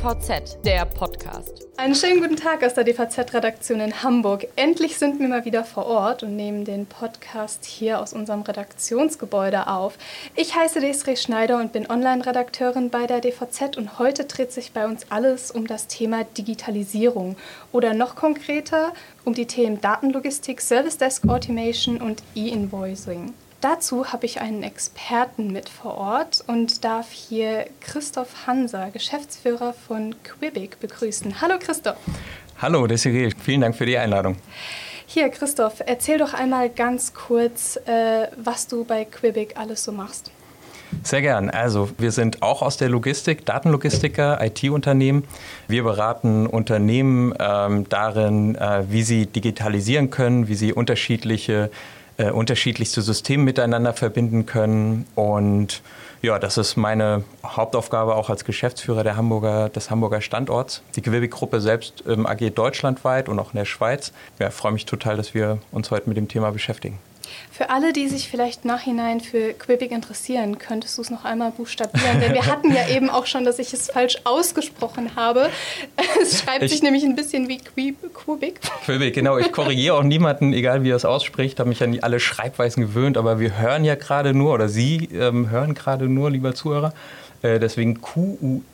DVZ, der Podcast. Einen schönen guten Tag aus der DVZ-Redaktion in Hamburg. Endlich sind wir mal wieder vor Ort und nehmen den Podcast hier aus unserem Redaktionsgebäude auf. Ich heiße Desiree Schneider und bin Online-Redakteurin bei der DVZ und heute dreht sich bei uns alles um das Thema Digitalisierung oder noch konkreter um die Themen Datenlogistik, Service Desk Automation und E-Invoicing. Dazu habe ich einen Experten mit vor Ort und darf hier Christoph Hanser, Geschäftsführer von Quibic, begrüßen. Hallo Christoph. Hallo Desiree, vielen Dank für die Einladung. Hier Christoph, erzähl doch einmal ganz kurz, äh, was du bei Quibic alles so machst. Sehr gern. Also wir sind auch aus der Logistik, Datenlogistiker, IT-Unternehmen. Wir beraten Unternehmen ähm, darin, äh, wie sie digitalisieren können, wie sie unterschiedliche äh, unterschiedlichste Systeme miteinander verbinden können. Und ja, das ist meine Hauptaufgabe auch als Geschäftsführer der Hamburger, des Hamburger Standorts. Die Gewirbig-Gruppe selbst ähm, agiert deutschlandweit und auch in der Schweiz. Ja, freue mich total, dass wir uns heute mit dem Thema beschäftigen. Für alle, die sich vielleicht nachhinein für Quebec interessieren, könntest du es noch einmal buchstabieren? Denn wir hatten ja eben auch schon, dass ich es falsch ausgesprochen habe. Es schreibt ich, sich nämlich ein bisschen wie Quebec. Quebec, genau. Ich korrigiere auch niemanden, egal wie er es ausspricht. habe mich an alle Schreibweisen gewöhnt, aber wir hören ja gerade nur, oder Sie ähm, hören gerade nur, lieber Zuhörer. Äh, deswegen Q-U-I-B-I-Q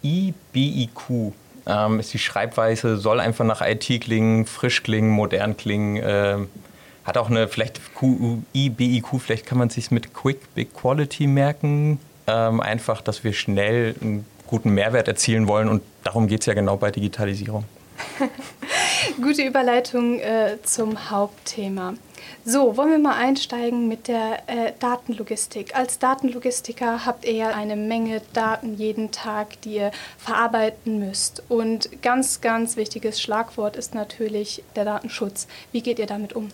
ähm, ist die Schreibweise, soll einfach nach IT klingen, frisch klingen, modern klingen. Äh, hat auch eine vielleicht QUI, BIQ, vielleicht kann man sich mit Quick Big Quality merken. Ähm, einfach, dass wir schnell einen guten Mehrwert erzielen wollen und darum geht es ja genau bei Digitalisierung. Gute Überleitung äh, zum Hauptthema. So, wollen wir mal einsteigen mit der äh, Datenlogistik. Als Datenlogistiker habt ihr ja eine Menge Daten jeden Tag, die ihr verarbeiten müsst. Und ganz, ganz wichtiges Schlagwort ist natürlich der Datenschutz. Wie geht ihr damit um?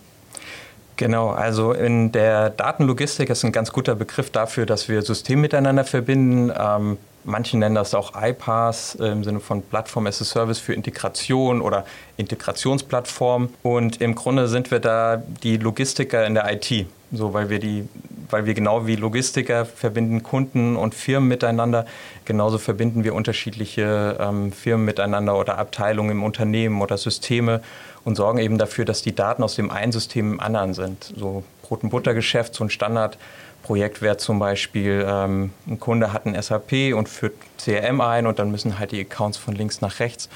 Genau, also in der Datenlogistik ist ein ganz guter Begriff dafür, dass wir Systeme miteinander verbinden. Ähm, manche nennen das auch iPaaS im Sinne von Plattform as a Service für Integration oder Integrationsplattform. Und im Grunde sind wir da die Logistiker in der IT, so weil wir die weil wir genau wie Logistiker verbinden Kunden und Firmen miteinander, genauso verbinden wir unterschiedliche ähm, Firmen miteinander oder Abteilungen im Unternehmen oder Systeme und sorgen eben dafür, dass die Daten aus dem einen System im anderen sind. So Brot- und Buttergeschäft, so ein Standardprojekt wäre zum Beispiel, ähm, ein Kunde hat ein SAP und führt CRM ein und dann müssen halt die Accounts von links nach rechts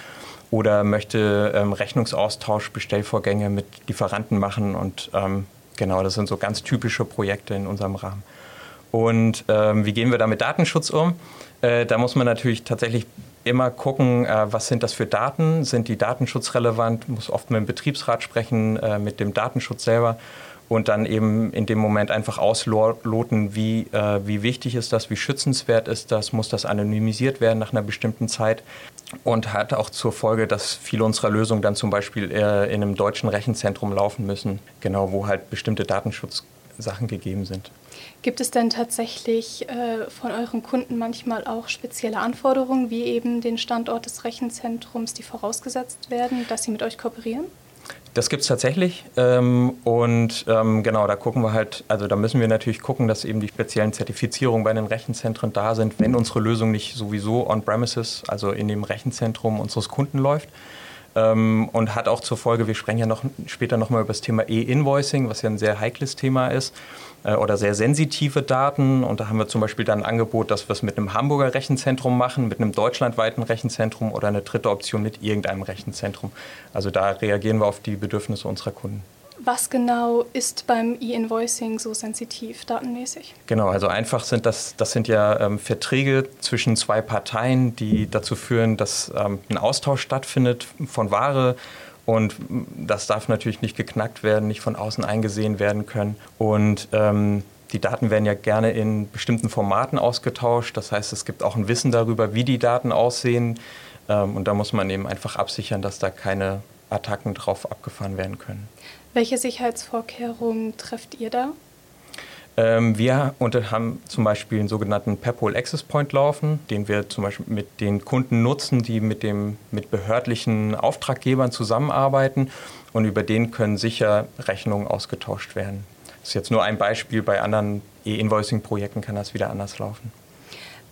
oder möchte ähm, Rechnungsaustausch, Bestellvorgänge mit Lieferanten machen und ähm, genau, das sind so ganz typische Projekte in unserem Rahmen. Und ähm, wie gehen wir da mit Datenschutz um? Äh, da muss man natürlich tatsächlich immer gucken, äh, was sind das für Daten? Sind die datenschutzrelevant? Muss oft mit dem Betriebsrat sprechen, äh, mit dem Datenschutz selber und dann eben in dem Moment einfach ausloten, wie, äh, wie wichtig ist das, wie schützenswert ist das, muss das anonymisiert werden nach einer bestimmten Zeit und hat auch zur Folge, dass viele unserer Lösungen dann zum Beispiel äh, in einem deutschen Rechenzentrum laufen müssen, genau wo halt bestimmte Datenschutzsachen gegeben sind. Gibt es denn tatsächlich äh, von euren Kunden manchmal auch spezielle Anforderungen, wie eben den Standort des Rechenzentrums, die vorausgesetzt werden, dass sie mit euch kooperieren? Das gibt es tatsächlich. Ähm, und ähm, genau, da gucken wir halt, also da müssen wir natürlich gucken, dass eben die speziellen Zertifizierungen bei den Rechenzentren da sind, wenn unsere Lösung nicht sowieso on-premises, also in dem Rechenzentrum unseres Kunden läuft. Ähm, und hat auch zur Folge, wir sprechen ja noch später nochmal über das Thema E-Invoicing, was ja ein sehr heikles Thema ist äh, oder sehr sensitive Daten. Und da haben wir zum Beispiel dann ein Angebot, dass wir es mit einem Hamburger Rechenzentrum machen, mit einem deutschlandweiten Rechenzentrum oder eine dritte Option mit irgendeinem Rechenzentrum. Also da reagieren wir auf die Bedürfnisse unserer Kunden. Was genau ist beim E-Invoicing so sensitiv datenmäßig? Genau, also einfach sind das, das sind ja ähm, Verträge zwischen zwei Parteien, die dazu führen, dass ähm, ein Austausch stattfindet von Ware und das darf natürlich nicht geknackt werden, nicht von außen eingesehen werden können. Und ähm, die Daten werden ja gerne in bestimmten Formaten ausgetauscht. Das heißt, es gibt auch ein Wissen darüber, wie die Daten aussehen. Ähm, und da muss man eben einfach absichern, dass da keine Attacken drauf abgefahren werden können. Welche Sicherheitsvorkehrungen trefft ihr da? Ähm, wir haben zum Beispiel einen sogenannten Pepol Access Point laufen, den wir zum Beispiel mit den Kunden nutzen, die mit, dem, mit behördlichen Auftraggebern zusammenarbeiten und über den können sicher Rechnungen ausgetauscht werden. Das ist jetzt nur ein Beispiel, bei anderen E-Invoicing-Projekten kann das wieder anders laufen.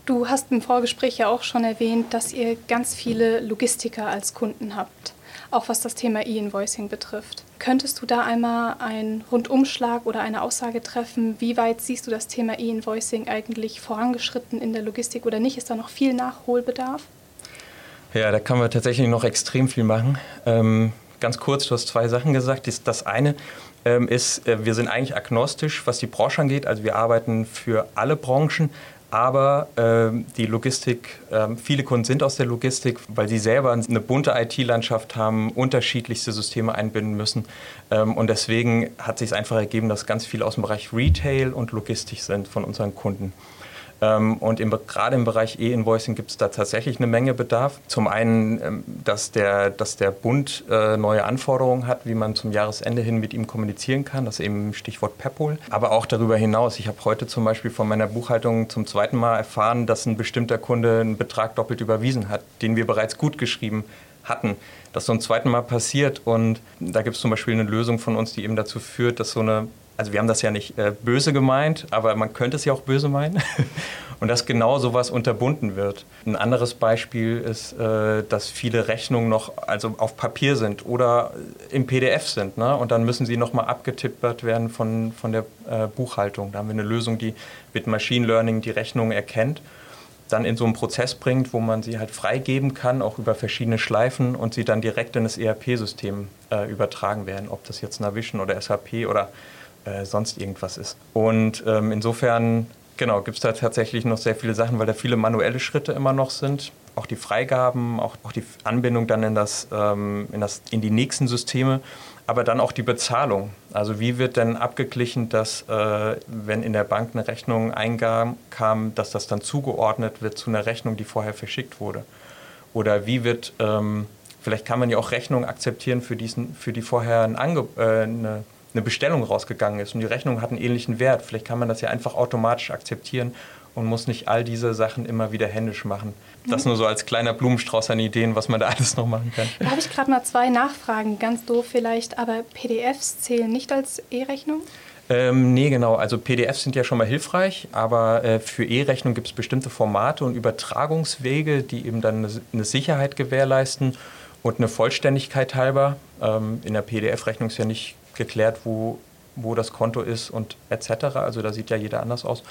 Du hast im Vorgespräch ja auch schon erwähnt, dass ihr ganz viele Logistiker als Kunden habt, auch was das Thema E-Invoicing betrifft. Könntest du da einmal einen Rundumschlag oder eine Aussage treffen? Wie weit siehst du das Thema E-Invoicing eigentlich vorangeschritten in der Logistik oder nicht? Ist da noch viel Nachholbedarf? Ja, da kann man tatsächlich noch extrem viel machen. Ähm, ganz kurz, du hast zwei Sachen gesagt. Das eine ähm, ist, äh, wir sind eigentlich agnostisch, was die Branche angeht. Also wir arbeiten für alle Branchen, aber ähm, die Logistik, ähm, viele Kunden sind aus der Logistik, weil sie selber eine bunte IT-Landschaft haben, unterschiedlichste Systeme einbinden müssen. Ähm, und deswegen hat sich es einfach ergeben, dass ganz viele aus dem Bereich Retail und Logistik sind von unseren Kunden. Ähm, und im, gerade im Bereich E-Invoicing gibt es da tatsächlich eine Menge Bedarf. Zum einen, ähm, dass der, dass der Bund äh, neue Anforderungen hat, wie man zum Jahresende hin mit ihm kommunizieren kann. Das ist eben Stichwort PEPOL. Aber auch darüber hinaus. Ich habe heute zum Beispiel von meiner Buchhaltung zum zweiten Mal erfahren, dass ein bestimmter Kunde einen Betrag doppelt überwiesen hat, den wir bereits gut geschrieben hatten. Das so ein zweiten Mal passiert und da gibt es zum Beispiel eine Lösung von uns, die eben dazu führt, dass so eine also wir haben das ja nicht äh, böse gemeint, aber man könnte es ja auch böse meinen. Und dass genau sowas unterbunden wird. Ein anderes Beispiel ist, äh, dass viele Rechnungen noch also auf Papier sind oder im PDF sind. Ne? Und dann müssen sie nochmal abgetippert werden von, von der äh, Buchhaltung. Da haben wir eine Lösung, die mit Machine Learning die Rechnungen erkennt dann in so einen Prozess bringt, wo man sie halt freigeben kann, auch über verschiedene Schleifen und sie dann direkt in das ERP-System äh, übertragen werden, ob das jetzt Navision oder SAP oder äh, sonst irgendwas ist. Und ähm, insofern, genau, gibt es da tatsächlich noch sehr viele Sachen, weil da viele manuelle Schritte immer noch sind. Auch die Freigaben, auch, auch die Anbindung dann in, das, ähm, in, das, in die nächsten Systeme, aber dann auch die Bezahlung. Also wie wird denn abgeglichen, dass äh, wenn in der Bank eine Rechnung eingab, kam, dass das dann zugeordnet wird zu einer Rechnung, die vorher verschickt wurde? Oder wie wird, ähm, vielleicht kann man ja auch Rechnungen akzeptieren, für, diesen, für die vorher ein Ange äh, eine eine Bestellung rausgegangen ist und die Rechnung hat einen ähnlichen Wert. Vielleicht kann man das ja einfach automatisch akzeptieren und muss nicht all diese Sachen immer wieder händisch machen. Das nur so als kleiner Blumenstrauß an Ideen, was man da alles noch machen kann. Da habe ich gerade mal zwei Nachfragen, ganz doof vielleicht, aber PDFs zählen nicht als E-Rechnung? Ähm, nee, genau. Also PDFs sind ja schon mal hilfreich, aber äh, für E-Rechnung gibt es bestimmte Formate und Übertragungswege, die eben dann eine, eine Sicherheit gewährleisten und eine Vollständigkeit halber. Ähm, in der PDF-Rechnung ist ja nicht geklärt, wo, wo das Konto ist und etc. Also da sieht ja jeder anders aus.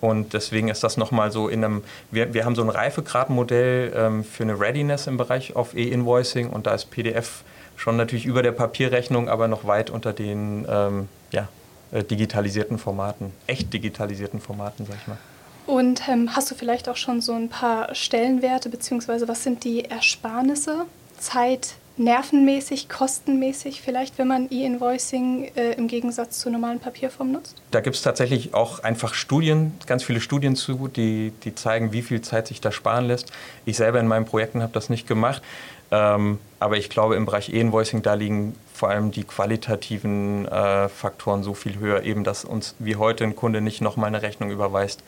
Und deswegen ist das nochmal so in einem, wir, wir haben so ein Reifegradmodell ähm, für eine Readiness im Bereich auf E-Invoicing und da ist PDF schon natürlich über der Papierrechnung, aber noch weit unter den ähm, ja, äh, digitalisierten Formaten, echt digitalisierten Formaten, sag ich mal. Und ähm, hast du vielleicht auch schon so ein paar Stellenwerte, beziehungsweise was sind die Ersparnisse, Zeit, nervenmäßig, kostenmäßig vielleicht, wenn man E-Invoicing äh, im Gegensatz zur normalen Papierform nutzt? Da gibt es tatsächlich auch einfach Studien, ganz viele Studien zu, die, die zeigen, wie viel Zeit sich da sparen lässt. Ich selber in meinen Projekten habe das nicht gemacht. Ähm, aber ich glaube, im Bereich E-Invoicing, da liegen vor allem die qualitativen äh, Faktoren so viel höher, eben dass uns wie heute ein Kunde nicht nochmal eine Rechnung überweist,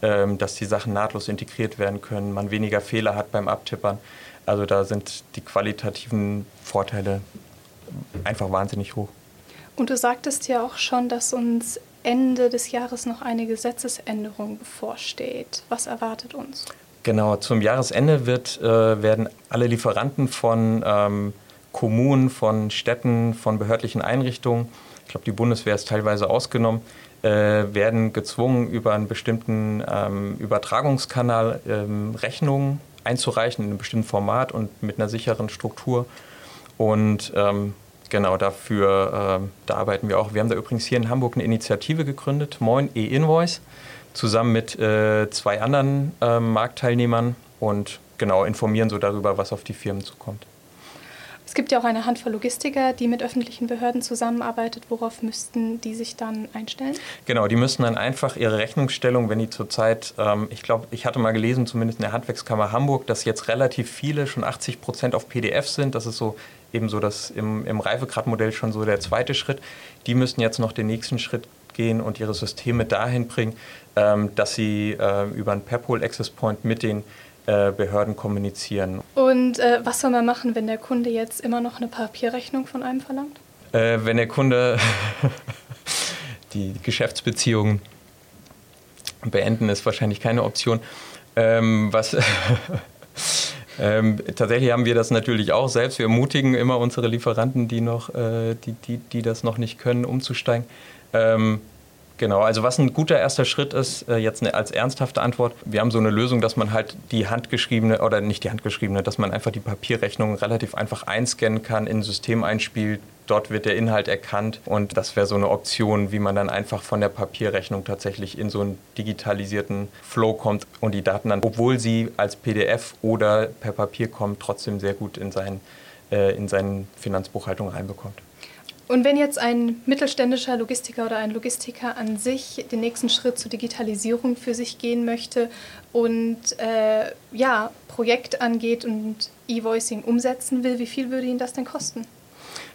ähm, dass die Sachen nahtlos integriert werden können, man weniger Fehler hat beim Abtippern. Also da sind die qualitativen Vorteile einfach wahnsinnig hoch. Und du sagtest ja auch schon, dass uns Ende des Jahres noch eine Gesetzesänderung bevorsteht. Was erwartet uns? Genau, zum Jahresende wird, äh, werden alle Lieferanten von ähm, Kommunen, von Städten, von behördlichen Einrichtungen, ich glaube, die Bundeswehr ist teilweise ausgenommen, äh, werden gezwungen, über einen bestimmten ähm, Übertragungskanal ähm, Rechnungen einzureichen in einem bestimmten Format und mit einer sicheren Struktur. Und ähm, genau dafür, äh, da arbeiten wir auch. Wir haben da übrigens hier in Hamburg eine Initiative gegründet, Moin E-Invoice, zusammen mit äh, zwei anderen äh, Marktteilnehmern und genau informieren so darüber, was auf die Firmen zukommt. Es gibt ja auch eine Handvoll Logistiker, die mit öffentlichen Behörden zusammenarbeitet. Worauf müssten die sich dann einstellen? Genau, die müssten dann einfach ihre Rechnungsstellung, wenn die zurzeit, ähm, ich glaube, ich hatte mal gelesen, zumindest in der Handwerkskammer Hamburg, dass jetzt relativ viele, schon 80 Prozent auf PDF sind. Das ist so eben so das im, im Reifegradmodell schon so der zweite Schritt. Die müssten jetzt noch den nächsten Schritt gehen und ihre Systeme dahin bringen, ähm, dass sie äh, über einen Pephole Access Point mit den Behörden kommunizieren. Und äh, was soll man machen, wenn der Kunde jetzt immer noch eine Papierrechnung von einem verlangt? Äh, wenn der Kunde die Geschäftsbeziehungen beenden, ist wahrscheinlich keine Option. Ähm, was ähm, tatsächlich haben wir das natürlich auch selbst. Wir ermutigen immer unsere Lieferanten, die, noch, äh, die, die, die das noch nicht können, umzusteigen. Ähm, Genau, also was ein guter erster Schritt ist, äh, jetzt als ernsthafte Antwort, wir haben so eine Lösung, dass man halt die handgeschriebene oder nicht die handgeschriebene, dass man einfach die Papierrechnung relativ einfach einscannen kann, in ein System einspielt, dort wird der Inhalt erkannt und das wäre so eine Option, wie man dann einfach von der Papierrechnung tatsächlich in so einen digitalisierten Flow kommt und die Daten dann, obwohl sie als PDF oder per Papier kommen, trotzdem sehr gut in, sein, äh, in seine Finanzbuchhaltung reinbekommt. Und wenn jetzt ein mittelständischer Logistiker oder ein Logistiker an sich den nächsten Schritt zur Digitalisierung für sich gehen möchte und äh, ja, Projekt angeht und E-Voicing umsetzen will, wie viel würde ihn das denn kosten?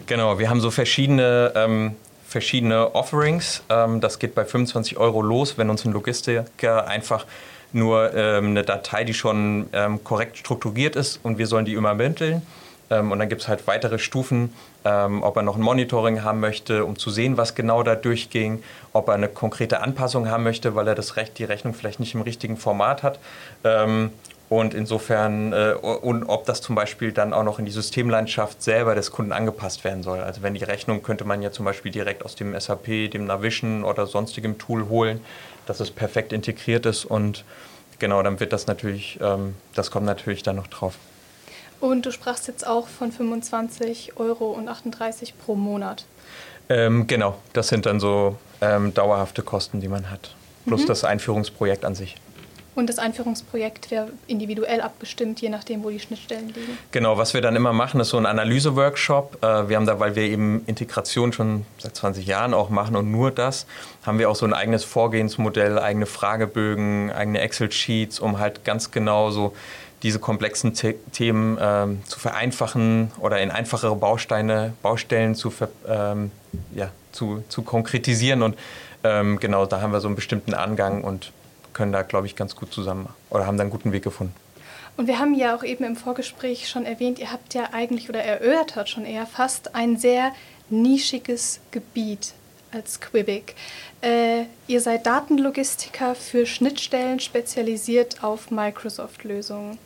Genau, wir haben so verschiedene, ähm, verschiedene Offerings. Ähm, das geht bei 25 Euro los, wenn uns ein Logistiker einfach nur ähm, eine Datei, die schon ähm, korrekt strukturiert ist und wir sollen die übermitteln. Ähm, und dann gibt es halt weitere Stufen, ähm, ob er noch ein Monitoring haben möchte, um zu sehen, was genau da durchging, ob er eine konkrete Anpassung haben möchte, weil er das Recht, die Rechnung vielleicht nicht im richtigen Format hat. Ähm, und insofern, äh, und ob das zum Beispiel dann auch noch in die Systemlandschaft selber des Kunden angepasst werden soll. Also wenn die Rechnung könnte man ja zum Beispiel direkt aus dem SAP, dem Navision oder sonstigem Tool holen, dass es perfekt integriert ist und genau, dann wird das natürlich, das kommt natürlich dann noch drauf. Und du sprachst jetzt auch von 25 Euro und 38 pro Monat. Ähm, genau, das sind dann so ähm, dauerhafte Kosten, die man hat. Plus mhm. das Einführungsprojekt an sich. Und das Einführungsprojekt wäre individuell abgestimmt, je nachdem, wo die Schnittstellen liegen. Genau, was wir dann immer machen, ist so ein Analyse-Workshop. Äh, wir haben da, weil wir eben Integration schon seit 20 Jahren auch machen und nur das, haben wir auch so ein eigenes Vorgehensmodell, eigene Fragebögen, eigene Excel-Sheets, um halt ganz genau so diese komplexen The Themen ähm, zu vereinfachen oder in einfachere Bausteine, Baustellen zu, ähm, ja, zu, zu konkretisieren. Und ähm, genau, da haben wir so einen bestimmten Angang und können da, glaube ich, ganz gut zusammen oder haben da einen guten Weg gefunden. Und wir haben ja auch eben im Vorgespräch schon erwähnt, ihr habt ja eigentlich oder erörtert schon eher fast ein sehr nischiges Gebiet als Quibic. Äh, ihr seid Datenlogistiker für Schnittstellen spezialisiert auf Microsoft-Lösungen.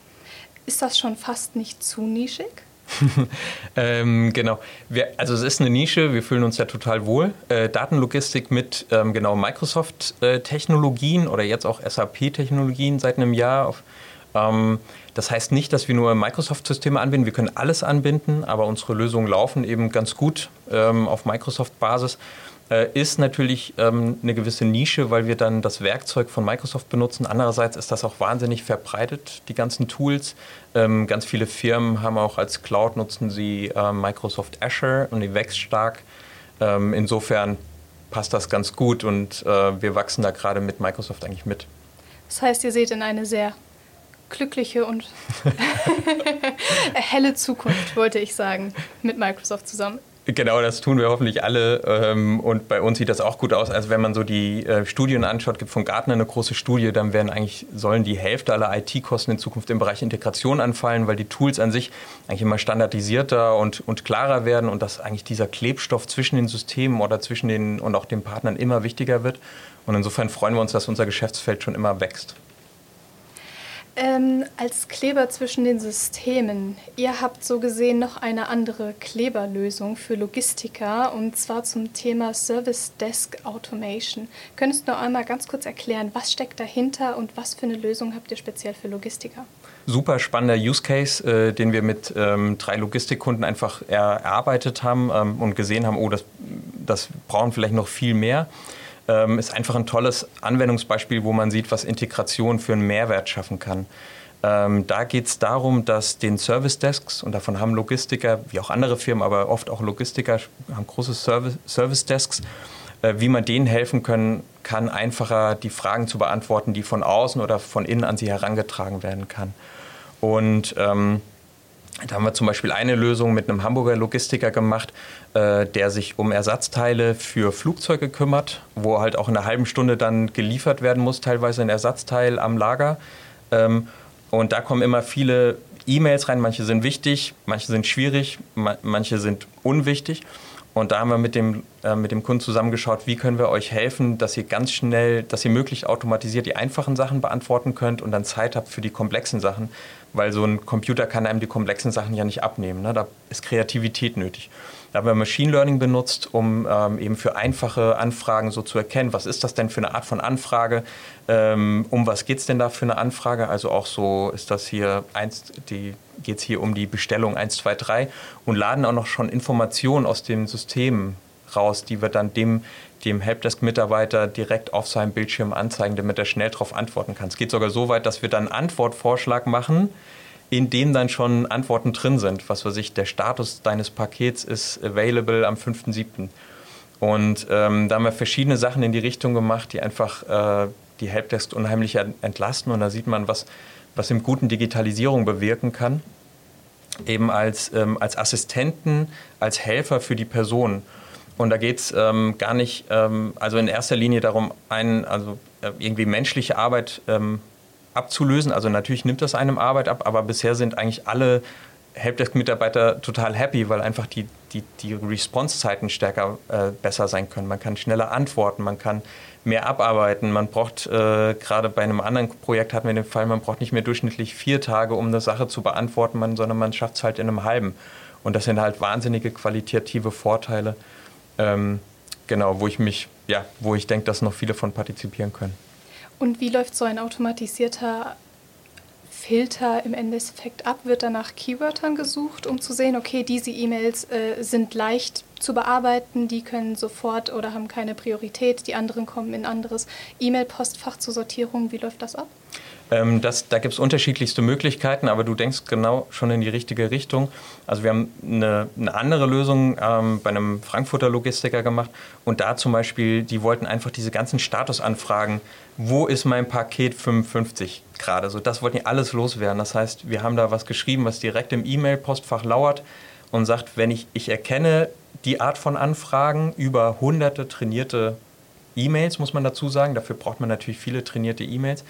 Ist das schon fast nicht zu nischig? ähm, genau. Wir, also es ist eine Nische, wir fühlen uns ja total wohl. Äh, Datenlogistik mit ähm, genau Microsoft-Technologien äh, oder jetzt auch SAP-Technologien seit einem Jahr. Auf, ähm, das heißt nicht, dass wir nur Microsoft-Systeme anbinden, wir können alles anbinden, aber unsere Lösungen laufen eben ganz gut ähm, auf Microsoft-Basis ist natürlich ähm, eine gewisse Nische, weil wir dann das Werkzeug von Microsoft benutzen. Andererseits ist das auch wahnsinnig verbreitet, die ganzen Tools. Ähm, ganz viele Firmen haben auch als Cloud nutzen sie äh, Microsoft Azure und die wächst stark. Ähm, insofern passt das ganz gut und äh, wir wachsen da gerade mit Microsoft eigentlich mit. Das heißt, ihr seht in eine sehr glückliche und helle Zukunft, wollte ich sagen, mit Microsoft zusammen. Genau, das tun wir hoffentlich alle. Ähm, und bei uns sieht das auch gut aus. Also wenn man so die äh, Studien anschaut, gibt von Gartner eine große Studie, dann werden eigentlich, sollen die Hälfte aller IT-Kosten in Zukunft im Bereich Integration anfallen, weil die Tools an sich eigentlich immer standardisierter und, und klarer werden und dass eigentlich dieser Klebstoff zwischen den Systemen oder zwischen den und auch den Partnern immer wichtiger wird. Und insofern freuen wir uns, dass unser Geschäftsfeld schon immer wächst. Ähm, als Kleber zwischen den Systemen. Ihr habt so gesehen noch eine andere Kleberlösung für Logistiker und zwar zum Thema Service Desk Automation. Könntest du noch einmal ganz kurz erklären, was steckt dahinter und was für eine Lösung habt ihr speziell für Logistiker? Super spannender Use Case, äh, den wir mit ähm, drei Logistikkunden einfach erarbeitet haben ähm, und gesehen haben, oh, das, das brauchen vielleicht noch viel mehr ähm, ist einfach ein tolles Anwendungsbeispiel, wo man sieht, was Integration für einen Mehrwert schaffen kann. Ähm, da geht es darum, dass den Service Desks, und davon haben Logistiker, wie auch andere Firmen, aber oft auch Logistiker, haben große Service, Service Desks, äh, wie man denen helfen können kann, einfacher die Fragen zu beantworten, die von außen oder von innen an sie herangetragen werden kann. Und ähm, da haben wir zum Beispiel eine Lösung mit einem Hamburger Logistiker gemacht, äh, der sich um Ersatzteile für Flugzeuge kümmert, wo halt auch in einer halben Stunde dann geliefert werden muss, teilweise ein Ersatzteil am Lager. Ähm, und da kommen immer viele E-Mails rein, manche sind wichtig, manche sind schwierig, ma manche sind unwichtig. Und da haben wir mit dem, äh, mit dem Kunden zusammengeschaut, wie können wir euch helfen, dass ihr ganz schnell, dass ihr möglichst automatisiert die einfachen Sachen beantworten könnt und dann Zeit habt für die komplexen Sachen, weil so ein Computer kann einem die komplexen Sachen ja nicht abnehmen. Ne? Da ist Kreativität nötig. Da haben wir Machine Learning benutzt, um ähm, eben für einfache Anfragen so zu erkennen, was ist das denn für eine Art von Anfrage, ähm, um was geht es denn da für eine Anfrage. Also auch so ist das hier, geht es hier um die Bestellung 1, 2, 3 und laden auch noch schon Informationen aus dem System raus, die wir dann dem, dem Helpdesk-Mitarbeiter direkt auf seinem Bildschirm anzeigen, damit er schnell darauf antworten kann. Es geht sogar so weit, dass wir dann einen Antwortvorschlag machen, in dem dann schon Antworten drin sind. Was weiß ich, der Status deines Pakets ist available am 5.7. Und ähm, da haben wir verschiedene Sachen in die Richtung gemacht, die einfach äh, die Helpdesk unheimlich entlasten. Und da sieht man, was, was im guten Digitalisierung bewirken kann. Eben als, ähm, als Assistenten, als Helfer für die Person. Und da geht es ähm, gar nicht, ähm, also in erster Linie darum, einen, also äh, irgendwie menschliche Arbeit ähm, abzulösen. Also natürlich nimmt das einem Arbeit ab, aber bisher sind eigentlich alle Helpdesk-Mitarbeiter total happy, weil einfach die, die, die Response-Zeiten stärker äh, besser sein können. Man kann schneller antworten, man kann mehr abarbeiten. Man braucht, äh, gerade bei einem anderen Projekt hatten wir den Fall, man braucht nicht mehr durchschnittlich vier Tage, um eine Sache zu beantworten, man, sondern man schafft es halt in einem halben. Und das sind halt wahnsinnige qualitative Vorteile, ähm, genau, wo ich mich, ja, wo ich denke, dass noch viele von partizipieren können. Und wie läuft so ein automatisierter Filter im Endeffekt ab? Wird dann nach Keywörtern gesucht, um zu sehen, okay, diese E-Mails äh, sind leicht zu bearbeiten, die können sofort oder haben keine Priorität, die anderen kommen in anderes E-Mail-Postfach zur Sortierung. Wie läuft das ab? Ähm, das, da gibt es unterschiedlichste Möglichkeiten, aber du denkst genau schon in die richtige Richtung. Also wir haben eine, eine andere Lösung ähm, bei einem Frankfurter Logistiker gemacht und da zum Beispiel, die wollten einfach diese ganzen Statusanfragen, wo ist mein Paket 55 gerade, so das wollten die alles loswerden. Das heißt, wir haben da was geschrieben, was direkt im E-Mail-Postfach lauert und sagt, wenn ich, ich erkenne die Art von Anfragen über hunderte trainierte E-Mails, muss man dazu sagen. Dafür braucht man natürlich viele trainierte E-Mails.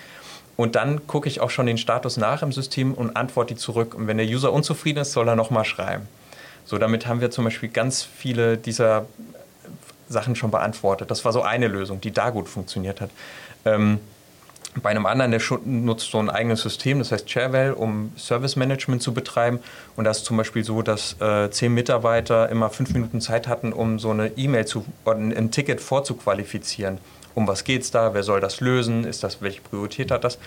Und dann gucke ich auch schon den Status nach im System und antworte die zurück. Und wenn der User unzufrieden ist, soll er nochmal schreiben. So, damit haben wir zum Beispiel ganz viele dieser Sachen schon beantwortet. Das war so eine Lösung, die da gut funktioniert hat. Ähm, bei einem anderen, der nutzt so ein eigenes System, das heißt Chairwell, um Service Management zu betreiben. Und das ist zum Beispiel so, dass äh, zehn Mitarbeiter immer fünf Minuten Zeit hatten, um so eine E-Mail zu, oder ein Ticket vorzuqualifizieren um was geht es da, wer soll das lösen, ist das, welche Priorität hat das?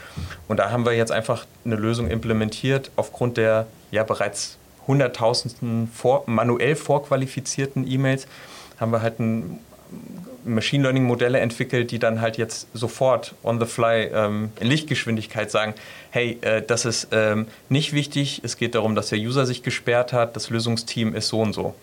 Und da haben wir jetzt einfach eine Lösung implementiert aufgrund der ja bereits hunderttausendsten vor, manuell vorqualifizierten E-Mails, haben wir halt ein Machine Learning Modelle entwickelt, die dann halt jetzt sofort on the fly ähm, in Lichtgeschwindigkeit sagen, hey, äh, das ist ähm, nicht wichtig, es geht darum, dass der User sich gesperrt hat, das Lösungsteam ist so und so.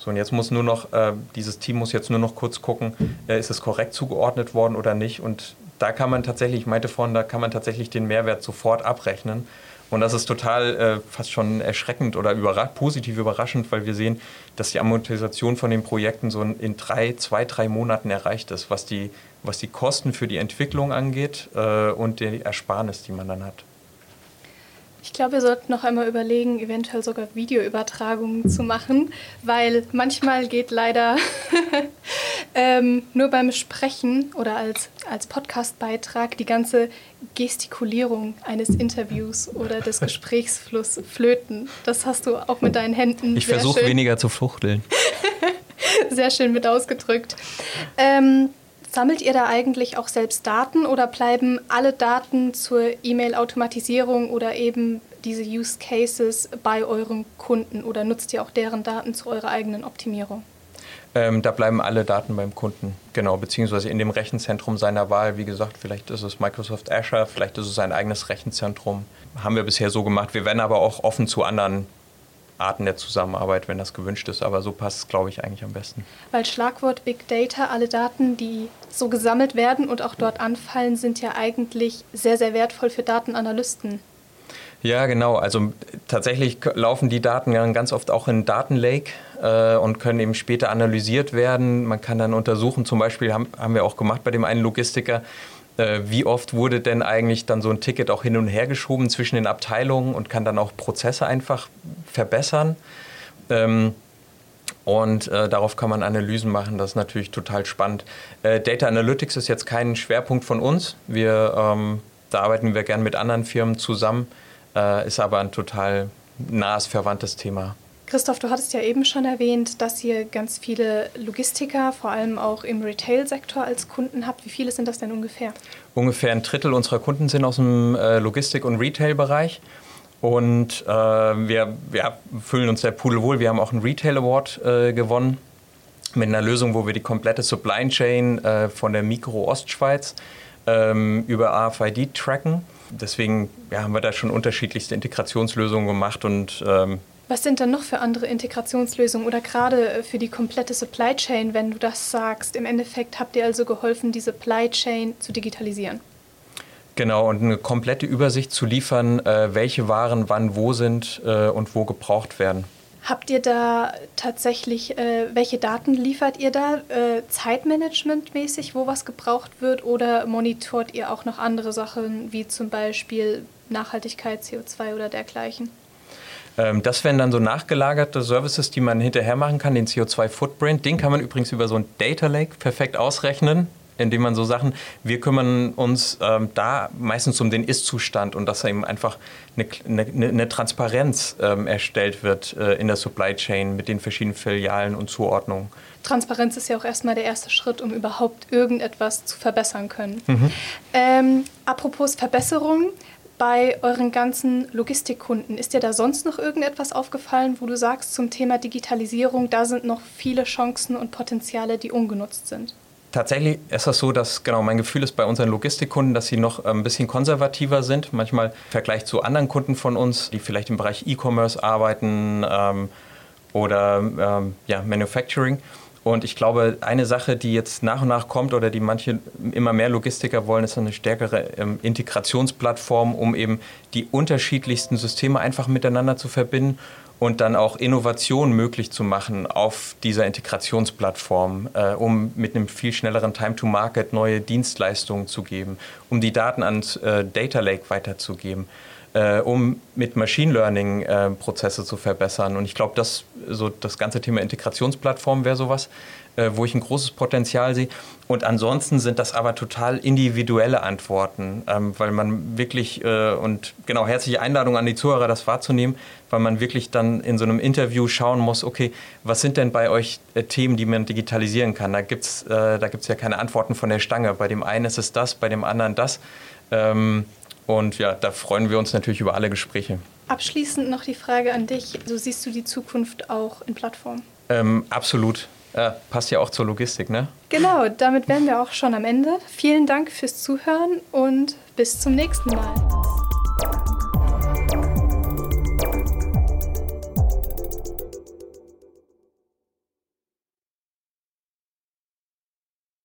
So, und jetzt muss nur noch, äh, dieses Team muss jetzt nur noch kurz gucken, äh, ist es korrekt zugeordnet worden oder nicht. Und da kann man tatsächlich, ich meinte vorhin, da kann man tatsächlich den Mehrwert sofort abrechnen. Und das ist total äh, fast schon erschreckend oder überra positiv überraschend, weil wir sehen, dass die Amortisation von den Projekten so in drei, zwei, drei Monaten erreicht ist, was die, was die Kosten für die Entwicklung angeht äh, und die Ersparnis, die man dann hat. Ich glaube, wir sollten noch einmal überlegen, eventuell sogar Videoübertragungen zu machen, weil manchmal geht leider ähm, nur beim Sprechen oder als, als Podcastbeitrag die ganze Gestikulierung eines Interviews oder des Gesprächsfluss flöten. Das hast du auch mit deinen Händen. Ich versuche weniger zu fuchteln. sehr schön mit ausgedrückt. Ähm, Sammelt ihr da eigentlich auch selbst Daten oder bleiben alle Daten zur E-Mail-Automatisierung oder eben diese Use Cases bei euren Kunden oder nutzt ihr auch deren Daten zu eurer eigenen Optimierung? Ähm, da bleiben alle Daten beim Kunden, genau, beziehungsweise in dem Rechenzentrum seiner Wahl. Wie gesagt, vielleicht ist es Microsoft Azure, vielleicht ist es ein eigenes Rechenzentrum. Haben wir bisher so gemacht. Wir werden aber auch offen zu anderen Arten der Zusammenarbeit, wenn das gewünscht ist. Aber so passt es, glaube ich, eigentlich am besten. Weil Schlagwort Big Data, alle Daten, die so gesammelt werden und auch dort anfallen, sind ja eigentlich sehr, sehr wertvoll für Datenanalysten. Ja, genau. Also tatsächlich laufen die Daten ganz oft auch in Datenlake äh, und können eben später analysiert werden. Man kann dann untersuchen, zum Beispiel haben, haben wir auch gemacht bei dem einen Logistiker, äh, wie oft wurde denn eigentlich dann so ein Ticket auch hin und her geschoben zwischen den Abteilungen und kann dann auch Prozesse einfach verbessern. Ähm, Und äh, darauf kann man Analysen machen. Das ist natürlich total spannend. Äh, Data Analytics ist jetzt kein Schwerpunkt von uns. Wir, ähm, da arbeiten wir gern mit anderen Firmen zusammen, äh, ist aber ein total nahes, verwandtes Thema. Christoph, du hattest ja eben schon erwähnt, dass ihr ganz viele Logistiker, vor allem auch im Retail-Sektor als Kunden habt. Wie viele sind das denn ungefähr? Ungefähr ein Drittel unserer Kunden sind aus dem äh, Logistik- und Retail-Bereich. Und äh, wir, wir fühlen uns sehr pudelwohl. Wir haben auch einen Retail Award äh, gewonnen mit einer Lösung, wo wir die komplette Supply Chain äh, von der Mikro Ostschweiz ähm, über AFID tracken. Deswegen ja, haben wir da schon unterschiedlichste Integrationslösungen gemacht und ähm, was sind dann noch für andere Integrationslösungen oder gerade für die komplette Supply Chain, wenn du das sagst? Im Endeffekt habt ihr also geholfen, die Supply Chain zu digitalisieren. Genau, und eine komplette Übersicht zu liefern, äh, welche Waren wann wo sind äh, und wo gebraucht werden. Habt ihr da tatsächlich, äh, welche Daten liefert ihr da? Äh, Zeitmanagementmäßig, wo was gebraucht wird? Oder monitort ihr auch noch andere Sachen, wie zum Beispiel Nachhaltigkeit, CO2 oder dergleichen? Ähm, das wären dann so nachgelagerte Services, die man hinterher machen kann, den CO2-Footprint. Den kann man übrigens über so ein Data Lake perfekt ausrechnen indem man so Sachen, wir kümmern uns ähm, da meistens um den Ist-Zustand und dass eben einfach eine, eine, eine Transparenz ähm, erstellt wird äh, in der Supply Chain mit den verschiedenen Filialen und Zuordnungen. Transparenz ist ja auch erstmal der erste Schritt, um überhaupt irgendetwas zu verbessern können. Mhm. Ähm, apropos Verbesserung, bei euren ganzen Logistikkunden, ist dir da sonst noch irgendetwas aufgefallen, wo du sagst zum Thema Digitalisierung, da sind noch viele Chancen und Potenziale, die ungenutzt sind? Tatsächlich ist das so, dass genau mein Gefühl ist bei unseren Logistikkunden, dass sie noch ein bisschen konservativer sind. Manchmal im Vergleich zu anderen Kunden von uns, die vielleicht im Bereich E-Commerce arbeiten ähm, oder ähm, ja, Manufacturing. Und ich glaube, eine Sache, die jetzt nach und nach kommt oder die manche immer mehr Logistiker wollen, ist eine stärkere ähm, Integrationsplattform, um eben die unterschiedlichsten Systeme einfach miteinander zu verbinden und dann auch Innovation möglich zu machen auf dieser Integrationsplattform, äh, um mit einem viel schnelleren Time to Market neue Dienstleistungen zu geben, um die Daten ans äh, Data Lake weiterzugeben, äh, um mit Machine Learning äh, Prozesse zu verbessern. Und ich glaube, das so das ganze Thema Integrationsplattform wäre sowas, äh, wo ich ein großes Potenzial sehe. Und ansonsten sind das aber total individuelle Antworten, ähm, weil man wirklich, äh, und genau, herzliche Einladung an die Zuhörer, das wahrzunehmen, weil man wirklich dann in so einem Interview schauen muss, okay, was sind denn bei euch äh, Themen, die man digitalisieren kann? Da gibt es äh, ja keine Antworten von der Stange. Bei dem einen ist es das, bei dem anderen das. Ähm, und ja, da freuen wir uns natürlich über alle Gespräche. Abschließend noch die Frage an dich. So siehst du die Zukunft auch in Plattformen? Ähm, absolut. Ja, passt ja auch zur Logistik, ne? Genau, damit wären wir auch schon am Ende. Vielen Dank fürs Zuhören und bis zum nächsten Mal.